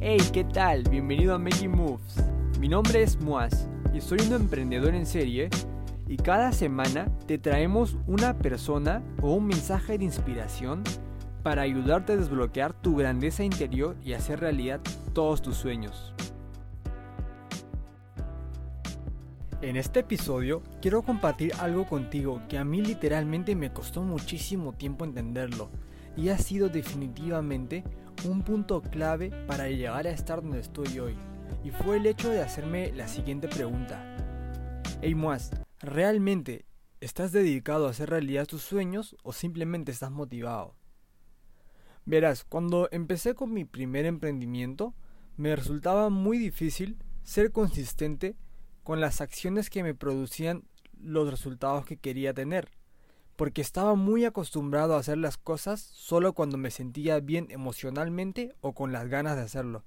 Hey, ¿qué tal? Bienvenido a Making Moves. Mi nombre es Muaz y soy un emprendedor en serie y cada semana te traemos una persona o un mensaje de inspiración para ayudarte a desbloquear tu grandeza interior y hacer realidad todos tus sueños. En este episodio quiero compartir algo contigo que a mí literalmente me costó muchísimo tiempo entenderlo y ha sido definitivamente un punto clave para llegar a estar donde estoy hoy. Y fue el hecho de hacerme la siguiente pregunta. Hey ¿realmente estás dedicado a hacer realidad tus sueños o simplemente estás motivado? Verás, cuando empecé con mi primer emprendimiento, me resultaba muy difícil ser consistente con las acciones que me producían los resultados que quería tener porque estaba muy acostumbrado a hacer las cosas solo cuando me sentía bien emocionalmente o con las ganas de hacerlo.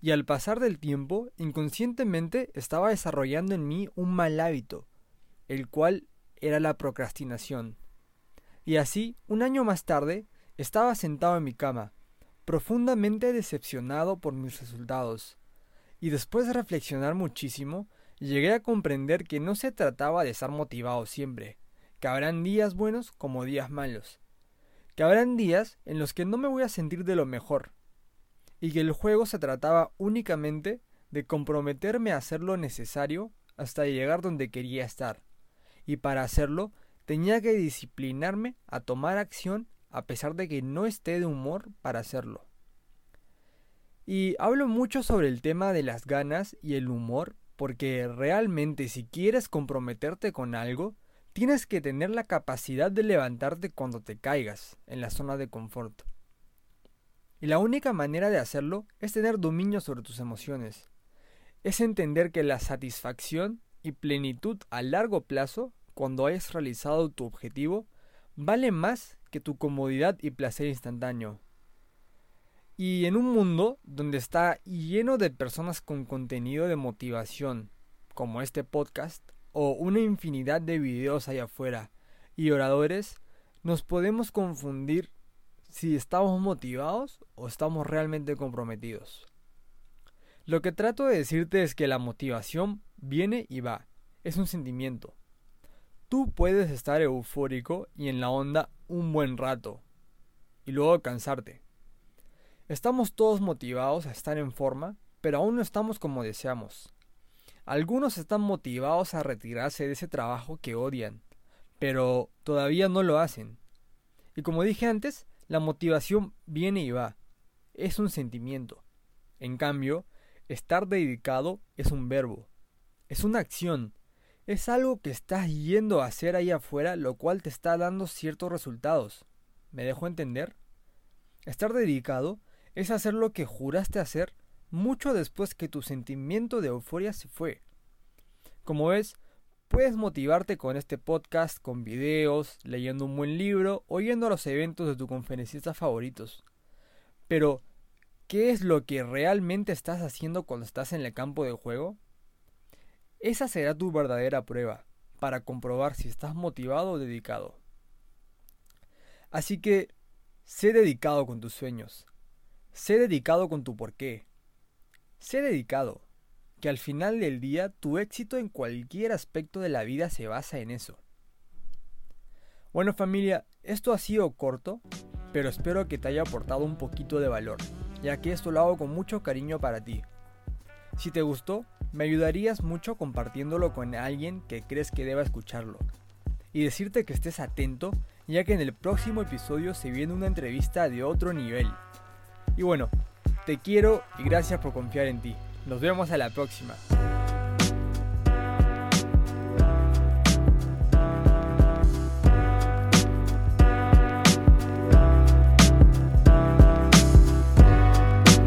Y al pasar del tiempo, inconscientemente estaba desarrollando en mí un mal hábito, el cual era la procrastinación. Y así, un año más tarde, estaba sentado en mi cama, profundamente decepcionado por mis resultados. Y después de reflexionar muchísimo, llegué a comprender que no se trataba de estar motivado siempre, que habrán días buenos como días malos, que habrán días en los que no me voy a sentir de lo mejor, y que el juego se trataba únicamente de comprometerme a hacer lo necesario hasta llegar donde quería estar, y para hacerlo tenía que disciplinarme a tomar acción a pesar de que no esté de humor para hacerlo. Y hablo mucho sobre el tema de las ganas y el humor porque realmente si quieres comprometerte con algo, Tienes que tener la capacidad de levantarte cuando te caigas en la zona de confort. Y la única manera de hacerlo es tener dominio sobre tus emociones. Es entender que la satisfacción y plenitud a largo plazo, cuando hayas realizado tu objetivo, vale más que tu comodidad y placer instantáneo. Y en un mundo donde está lleno de personas con contenido de motivación, como este podcast, o una infinidad de videos allá afuera y oradores, nos podemos confundir si estamos motivados o estamos realmente comprometidos. Lo que trato de decirte es que la motivación viene y va, es un sentimiento. Tú puedes estar eufórico y en la onda un buen rato, y luego cansarte. Estamos todos motivados a estar en forma, pero aún no estamos como deseamos. Algunos están motivados a retirarse de ese trabajo que odian, pero todavía no lo hacen. Y como dije antes, la motivación viene y va. Es un sentimiento. En cambio, estar dedicado es un verbo. Es una acción. Es algo que estás yendo a hacer ahí afuera, lo cual te está dando ciertos resultados. ¿Me dejo entender? Estar dedicado es hacer lo que juraste hacer mucho después que tu sentimiento de euforia se fue. Como ves, puedes motivarte con este podcast, con videos, leyendo un buen libro o yendo a los eventos de tus conferencistas favoritos. Pero, ¿qué es lo que realmente estás haciendo cuando estás en el campo de juego? Esa será tu verdadera prueba para comprobar si estás motivado o dedicado. Así que, sé dedicado con tus sueños. Sé dedicado con tu porqué. Sé dedicado, que al final del día tu éxito en cualquier aspecto de la vida se basa en eso. Bueno familia, esto ha sido corto, pero espero que te haya aportado un poquito de valor, ya que esto lo hago con mucho cariño para ti. Si te gustó, me ayudarías mucho compartiéndolo con alguien que crees que deba escucharlo. Y decirte que estés atento, ya que en el próximo episodio se viene una entrevista de otro nivel. Y bueno, te quiero y gracias por confiar en ti. Nos vemos a la próxima.